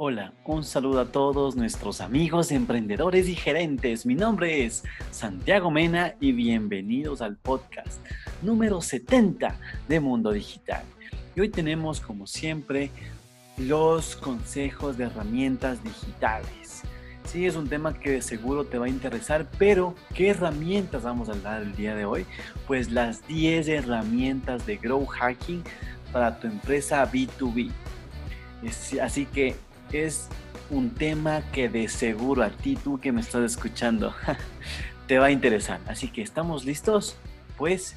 Hola, un saludo a todos nuestros amigos emprendedores y gerentes. Mi nombre es Santiago Mena y bienvenidos al podcast número 70 de Mundo Digital. Y hoy tenemos, como siempre, los consejos de herramientas digitales. Sí, es un tema que seguro te va a interesar, pero ¿qué herramientas vamos a hablar el día de hoy? Pues las 10 herramientas de Grow Hacking para tu empresa B2B. así que es un tema que de seguro a ti, tú que me estás escuchando, te va a interesar. Así que estamos listos, pues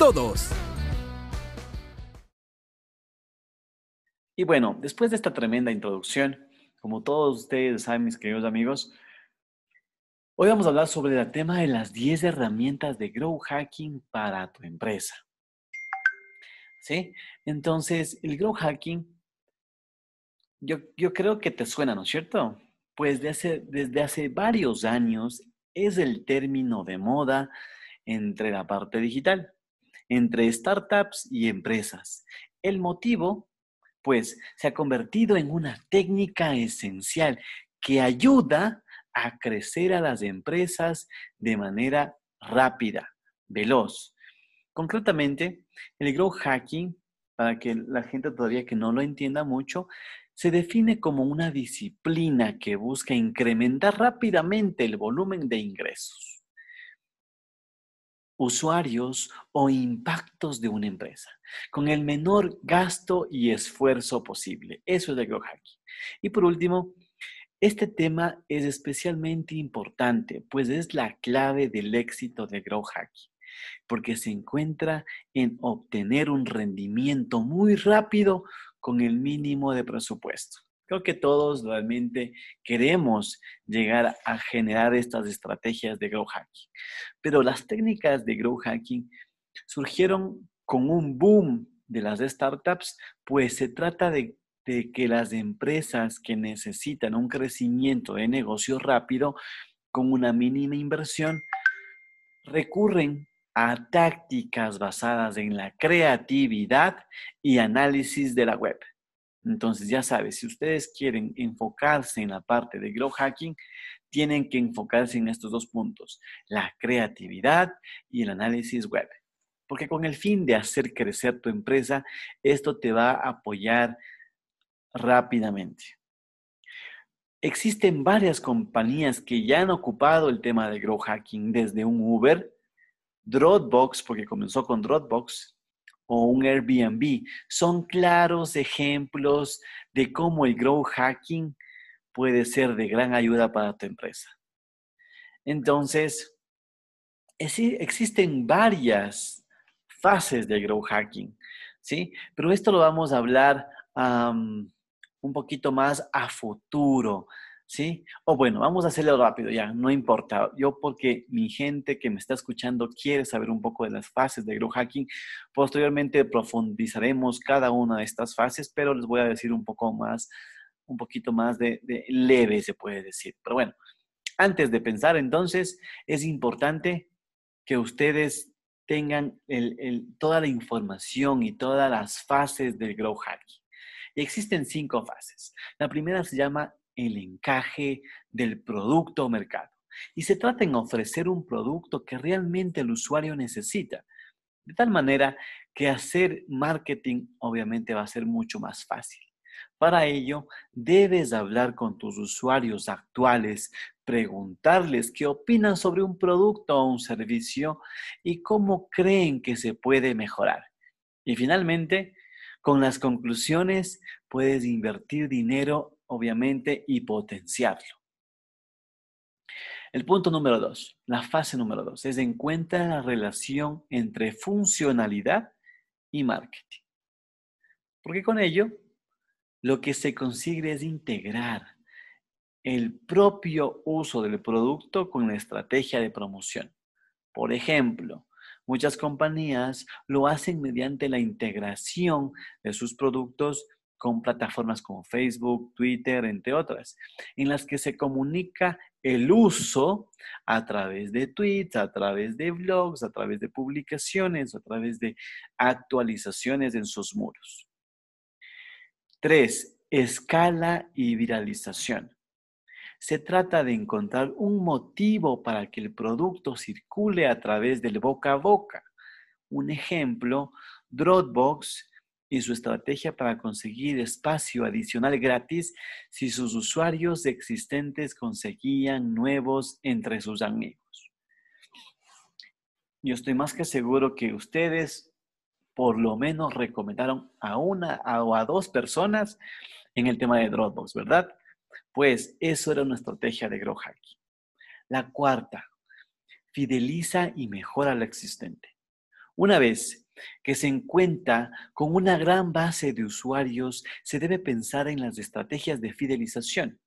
todos. Y bueno, después de esta tremenda introducción, como todos ustedes saben, mis queridos amigos, hoy vamos a hablar sobre el tema de las 10 herramientas de Grow Hacking para tu empresa. ¿Sí? Entonces, el Grow Hacking, yo, yo creo que te suena, ¿no es cierto? Pues desde hace varios años es el término de moda entre la parte digital entre startups y empresas. El motivo, pues, se ha convertido en una técnica esencial que ayuda a crecer a las empresas de manera rápida, veloz. Concretamente, el growth hacking, para que la gente todavía que no lo entienda mucho, se define como una disciplina que busca incrementar rápidamente el volumen de ingresos usuarios o impactos de una empresa con el menor gasto y esfuerzo posible. Eso es el Grow Hacking. Y por último, este tema es especialmente importante, pues es la clave del éxito de Grow Hacking, porque se encuentra en obtener un rendimiento muy rápido con el mínimo de presupuesto. Creo que todos realmente queremos llegar a generar estas estrategias de grow hacking. Pero las técnicas de grow hacking surgieron con un boom de las startups, pues se trata de, que las empresas que necesitan un crecimiento de negocio rápido con una mínima inversión recurren a tácticas basadas en la creatividad y análisis de la web. Entonces, ya sabes, si ustedes quieren enfocarse en la parte de grow hacking, tienen que enfocarse en estos dos puntos, la creatividad y el análisis web. Porque con el fin de hacer crecer tu empresa, esto te va a apoyar rápidamente. Existen varias compañías que ya han ocupado el tema de grow hacking, desde un Uber, Dropbox, porque comenzó con Dropbox, o un Airbnb. Son claros ejemplos de cómo el grow hacking puede ser de gran ayuda para tu empresa. Entonces, existen varias fases de grow hacking, ¿sí? Pero esto lo vamos a hablar un poquito más a futuro, ¿sí? O bueno, vamos a hacerlo rápido ya, no importa. Yo porque mi gente que me está escuchando quiere saber un poco de las fases de Grow Hacking, posteriormente profundizaremos cada una de estas fases, pero les voy a decir un poco más, un poquito más de, leve, se puede decir. Pero bueno, antes de pensar entonces, es importante que ustedes tengan toda la información y todas las fases del Grow Hacking. Y existen cinco fases. La primera se llama el encaje del producto o mercado. Y se trata en ofrecer un producto que realmente el usuario necesita. De tal manera que hacer marketing obviamente va a ser mucho más fácil. Para ello, debes hablar con tus usuarios actuales, preguntarles qué opinan sobre un producto o un servicio y cómo creen que se puede mejorar. Y finalmente, con las conclusiones, puedes invertir dinero obviamente, y potenciarlo. El punto número dos, la fase número dos, es encuentra la relación entre funcionalidad y marketing. Porque con ello, lo que se consigue es integrar el propio uso del producto con la estrategia de promoción. Por ejemplo, muchas compañías lo hacen mediante la integración de sus productos con plataformas como Facebook, Twitter, entre otras, en las que se comunica el uso a través de tweets, a través de blogs, a través de publicaciones, a través de actualizaciones en sus muros. Tres, escala y viralización. Se trata de encontrar un motivo para que el producto circule a través del boca a boca. Un ejemplo, Dropbox y su estrategia para conseguir espacio adicional gratis si sus usuarios existentes conseguían nuevos entre sus amigos. Yo estoy más que seguro que ustedes por lo menos recomendaron a una o a dos personas en el tema de Dropbox, ¿verdad? Pues eso era una estrategia de Grow Hacking. La cuarta, fideliza y mejora lo existente. Una vez que se encuentra con una gran base de usuarios, se debe pensar en las estrategias de fidelización,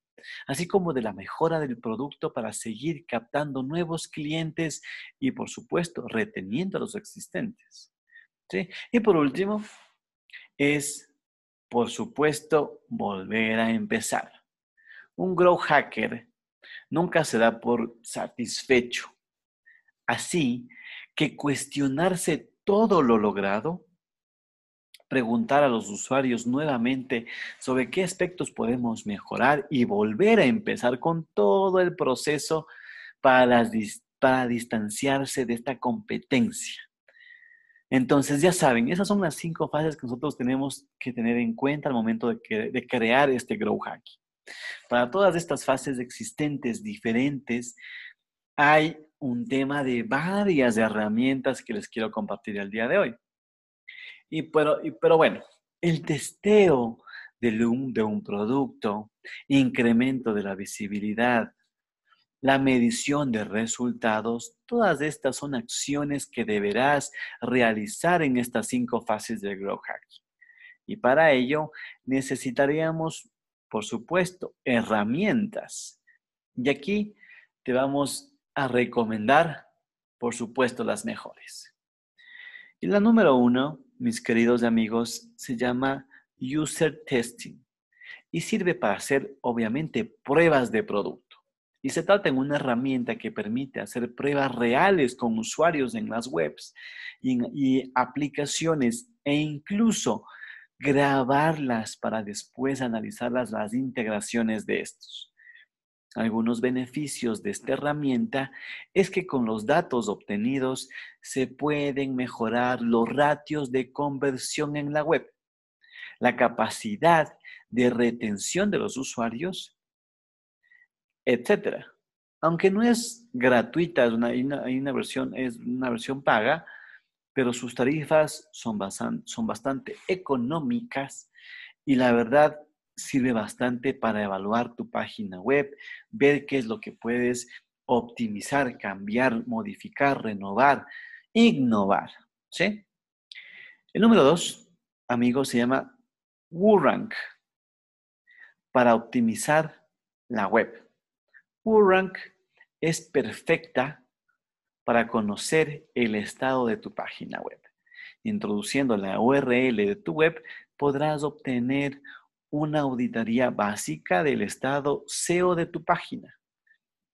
así como de la mejora del producto para seguir captando nuevos clientes y, por supuesto, reteniendo a los existentes. Y por último, es, por supuesto, volver a empezar. Un grow hacker nunca se da por satisfecho. Así que cuestionarse todo lo logrado, preguntar a los usuarios nuevamente sobre qué aspectos podemos mejorar y volver a empezar con todo el proceso para, para distanciarse de esta competencia. Entonces, ya saben, esas son las cinco fases que nosotros tenemos que tener en cuenta al momento de, de crear este Grow Hacking. Para todas estas fases existentes diferentes, hay un tema de varias herramientas que les quiero compartir el día de hoy. Y pero, pero bueno, el testeo de un, de un producto, incremento de la visibilidad, la medición de resultados, todas estas son acciones que deberás realizar en estas cinco fases de Grow Hacking. Y para ello necesitaríamos, por supuesto, herramientas. Y aquí te vamos a recomendar, por supuesto, las mejores. Y la número uno, mis queridos amigos, se llama User Testing y sirve para hacer, obviamente, pruebas de producto. Y se trata de una herramienta que permite hacer pruebas reales con usuarios en las webs y, aplicaciones e incluso grabarlas para después analizarlas las integraciones de estos. Algunos beneficios de esta herramienta es que con los datos obtenidos se pueden mejorar los ratios de conversión en la web, la capacidad de retención de los usuarios, etc. Aunque no es gratuita, hay una, versión, es una versión paga, pero sus tarifas son son bastante económicas y la verdad sirve bastante para evaluar tu página web, ver qué es lo que puedes optimizar, cambiar, modificar, renovar, innovar. ¿sí? El número dos, amigos, se llama WooRank para optimizar la web. WooRank es perfecta para conocer el estado de tu página web. Introduciendo la URL de tu web, podrás obtener una auditoría básica del estado SEO de tu página.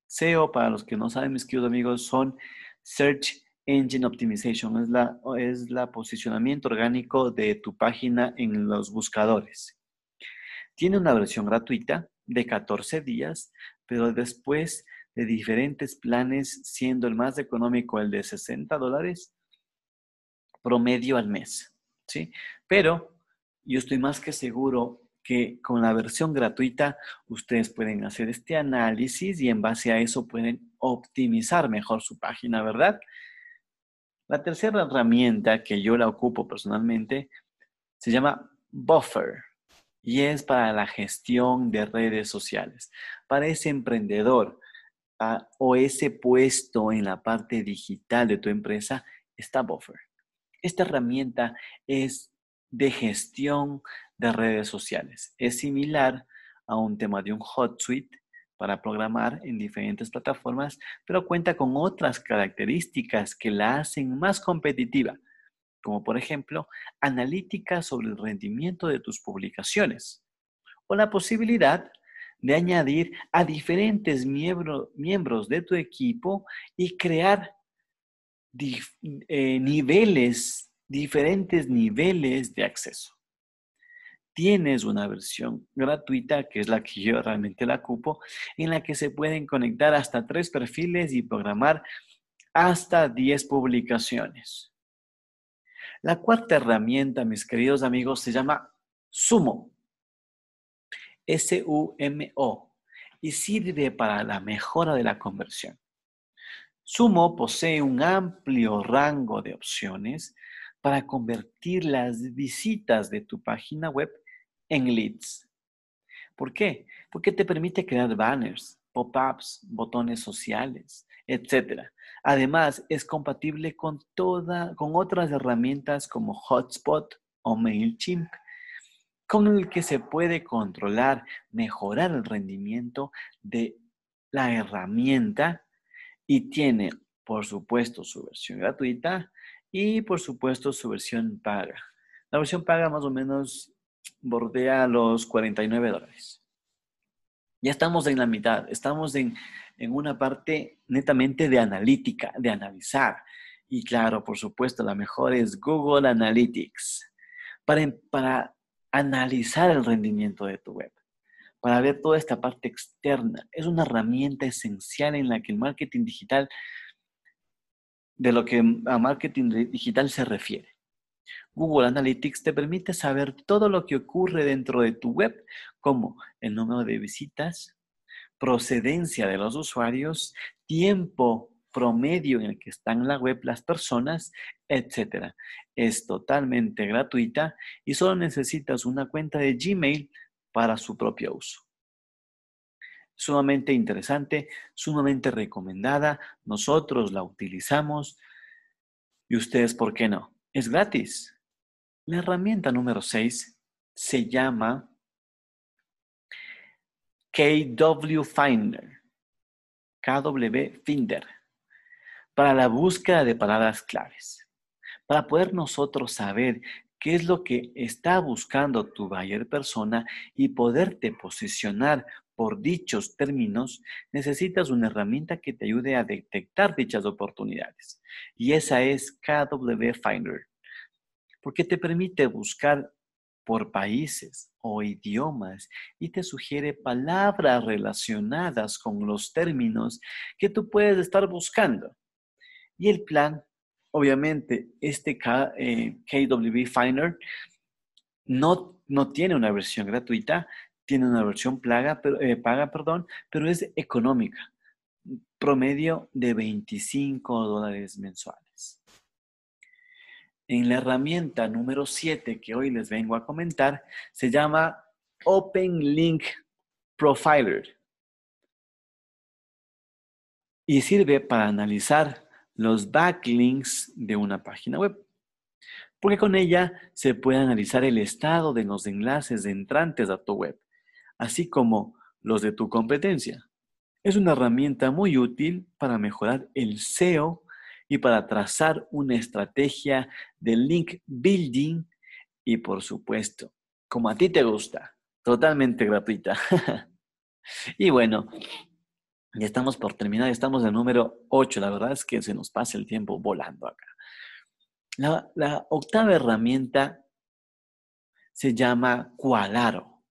SEO, para los que no saben, mis queridos amigos, son Search Engine Optimization, es la, es la posicionamiento orgánico de tu página en los buscadores. Tiene una versión gratuita de 14 días, pero después de diferentes planes, siendo el más económico el de 60 dólares promedio al mes. ¿sí? Pero yo estoy más que seguro que con la versión gratuita ustedes pueden hacer este análisis y en base a eso pueden optimizar mejor su página, ¿verdad? La tercera herramienta que yo la ocupo personalmente se llama Buffer y es para la gestión de redes sociales. Para ese emprendedor ah, o ese puesto en la parte digital de tu empresa está Buffer. Esta herramienta es de gestión de redes sociales. Es similar a un tema de un hot suite para programar en diferentes plataformas, pero cuenta con otras características que la hacen más competitiva, como por ejemplo analítica sobre el rendimiento de tus publicaciones o la posibilidad de añadir a diferentes miembros de tu equipo y crear eh, niveles, diferentes niveles de acceso tienes una versión gratuita, que es la que yo realmente la ocupo, en la que se pueden conectar hasta tres perfiles y programar hasta 10 publicaciones. La cuarta herramienta, mis queridos amigos, se llama Sumo. S-U-M-O. Y sirve para la mejora de la conversión. Sumo posee un amplio rango de opciones para convertir las visitas de tu página web en leads. ¿Por qué? Porque te permite crear banners, pop-ups, botones sociales, etc. Además, es compatible con, toda, con otras herramientas como Hotspot o MailChimp, con el que se puede controlar, mejorar el rendimiento de la herramienta y tiene, por supuesto, su versión gratuita y por supuesto su versión paga. La versión paga más o menos bordea los 49 dólares. Ya estamos en la mitad, estamos en, una parte netamente de analítica, de analizar. Y claro, por supuesto, la mejor es Google Analytics para, para analizar el rendimiento de tu web, para ver toda esta parte externa. Es una herramienta esencial en la que el marketing digital de lo que a marketing digital se refiere. Google Analytics te permite saber todo lo que ocurre dentro de tu web, como el número de visitas, procedencia de los usuarios, tiempo promedio en el que están en la web las personas, etc. Es totalmente gratuita y solo necesitas una cuenta de Gmail para su propio uso sumamente interesante, sumamente recomendada. Nosotros la utilizamos y ustedes, ¿por qué no? Es gratis. La herramienta número 6 se llama KW Finder, KW Finder, para la búsqueda de palabras claves. Para poder nosotros saber qué es lo que está buscando tu buyer persona y poderte posicionar por dichos términos, necesitas una herramienta que te ayude a detectar dichas oportunidades. Y esa es KW Finder, porque te permite buscar por países o idiomas y te sugiere palabras relacionadas con los términos que tú puedes estar buscando. Y el plan, obviamente, este KW Finder no, no tiene una versión gratuita, tiene una versión plaga, eh, paga, perdón, pero es económica, promedio de 25 dólares mensuales. En la herramienta número 7 que hoy les vengo a comentar, se llama Open Link Profiler y sirve para analizar los backlinks de una página web porque con ella se puede analizar el estado de los enlaces entrantes a tu web así como los de tu competencia. Es una herramienta muy útil para mejorar el SEO y para trazar una estrategia de link building y por supuesto, como a ti te gusta, totalmente gratuita. y bueno, ya estamos por terminar, estamos en número 8, la verdad es que se nos pasa el tiempo volando acá. La, la octava herramienta se llama Qualaro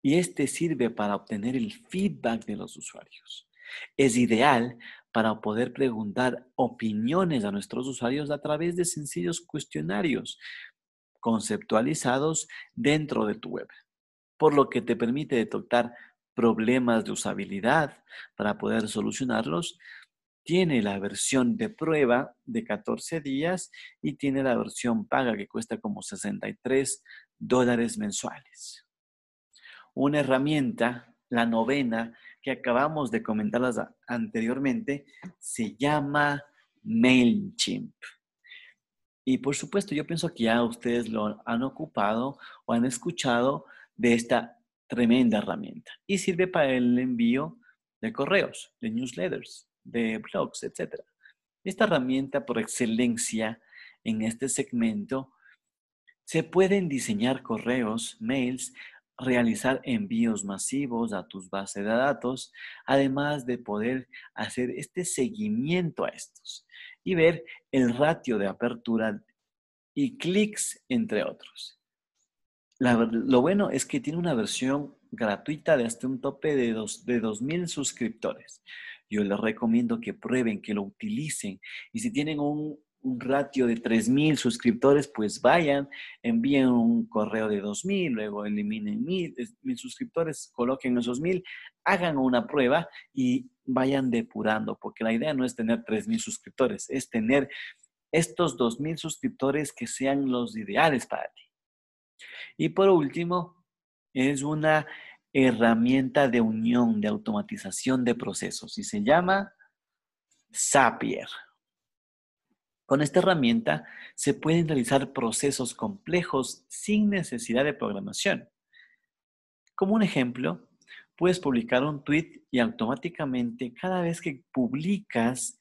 y este sirve para obtener el feedback de los usuarios. Es ideal para poder preguntar opiniones a nuestros usuarios a través de sencillos cuestionarios conceptualizados dentro de tu web, por lo que te permite detectar problemas de usabilidad para poder solucionarlos. Tiene la versión de prueba de 14 días y tiene la versión paga que cuesta como 63 dólares mensuales una herramienta, la novena, que acabamos de comentarlas anteriormente, se llama MailChimp. Y por supuesto, yo pienso que ya ustedes lo han ocupado o han escuchado de esta tremenda herramienta. Y sirve para el envío de correos, de newsletters, de blogs, etc. Esta herramienta por excelencia en este segmento, se pueden diseñar correos, mails, realizar envíos masivos a tus bases de datos, además de poder hacer este seguimiento a estos y ver el ratio de apertura y clics, entre otros. lo bueno es que tiene una versión gratuita de hasta un tope de, dos, de 2.000 suscriptores. Yo les recomiendo que prueben, que lo utilicen. Y si tienen un, un ratio de 3.000 suscriptores, pues vayan, envíen un correo de 2.000, luego eliminen 1.000 suscriptores, coloquen esos 1.000, hagan una prueba y vayan depurando, porque la idea no es tener 3.000 suscriptores, es tener estos 2.000 suscriptores que sean los ideales para ti. Y por último, es una herramienta de unión, de automatización de procesos y se llama Zapier. Con esta herramienta se pueden realizar procesos complejos sin necesidad de programación. Como un ejemplo, puedes publicar un tweet y automáticamente cada vez que publicas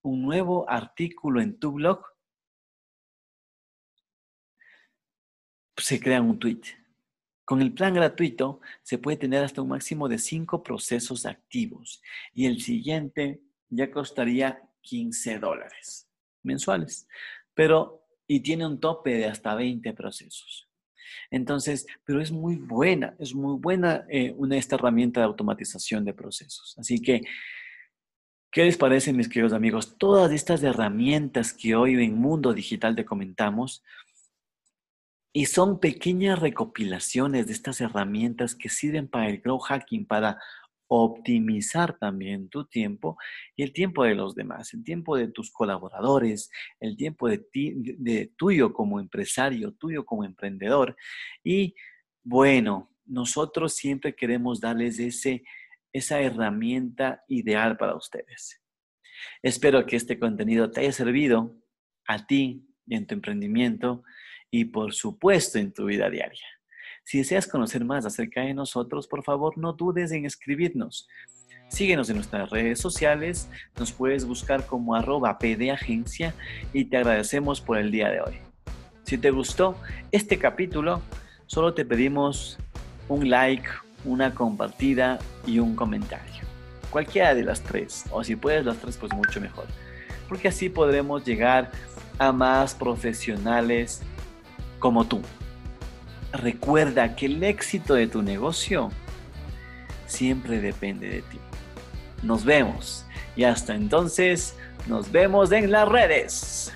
un nuevo artículo en tu blog, se crea un tweet. Con el plan gratuito se puede tener hasta un máximo de 5 procesos activos y el siguiente ya costaría 15 dólares mensuales, pero y tiene un tope de hasta 20 procesos. Entonces, pero es muy buena, es muy buena eh, una, esta herramienta de automatización de procesos. Así que, ¿qué les parece, mis queridos amigos? Todas estas herramientas que hoy en Mundo Digital te comentamos, y son pequeñas recopilaciones de estas herramientas que sirven para el grow hacking, para optimizar también tu tiempo y el tiempo de los demás, el tiempo de tus colaboradores, el tiempo de, ti, de tuyo como empresario, tuyo como emprendedor. Y bueno, nosotros siempre queremos darles ese, esa herramienta ideal para ustedes. Espero que este contenido te haya servido a ti y en tu emprendimiento y por supuesto en tu vida diaria. Si deseas conocer más acerca de nosotros, por favor no dudes en escribirnos. Síguenos en nuestras redes sociales, nos puedes buscar como arroba pdagencia y te agradecemos por el día de hoy. Si te gustó este capítulo, solo te pedimos un like, una compartida y un comentario. Cualquiera de las tres, o si puedes las tres, pues mucho mejor. Porque así podremos llegar a más profesionales como tú. Recuerda que el éxito de tu negocio siempre depende de ti. Nos vemos y hasta entonces nos vemos en las redes.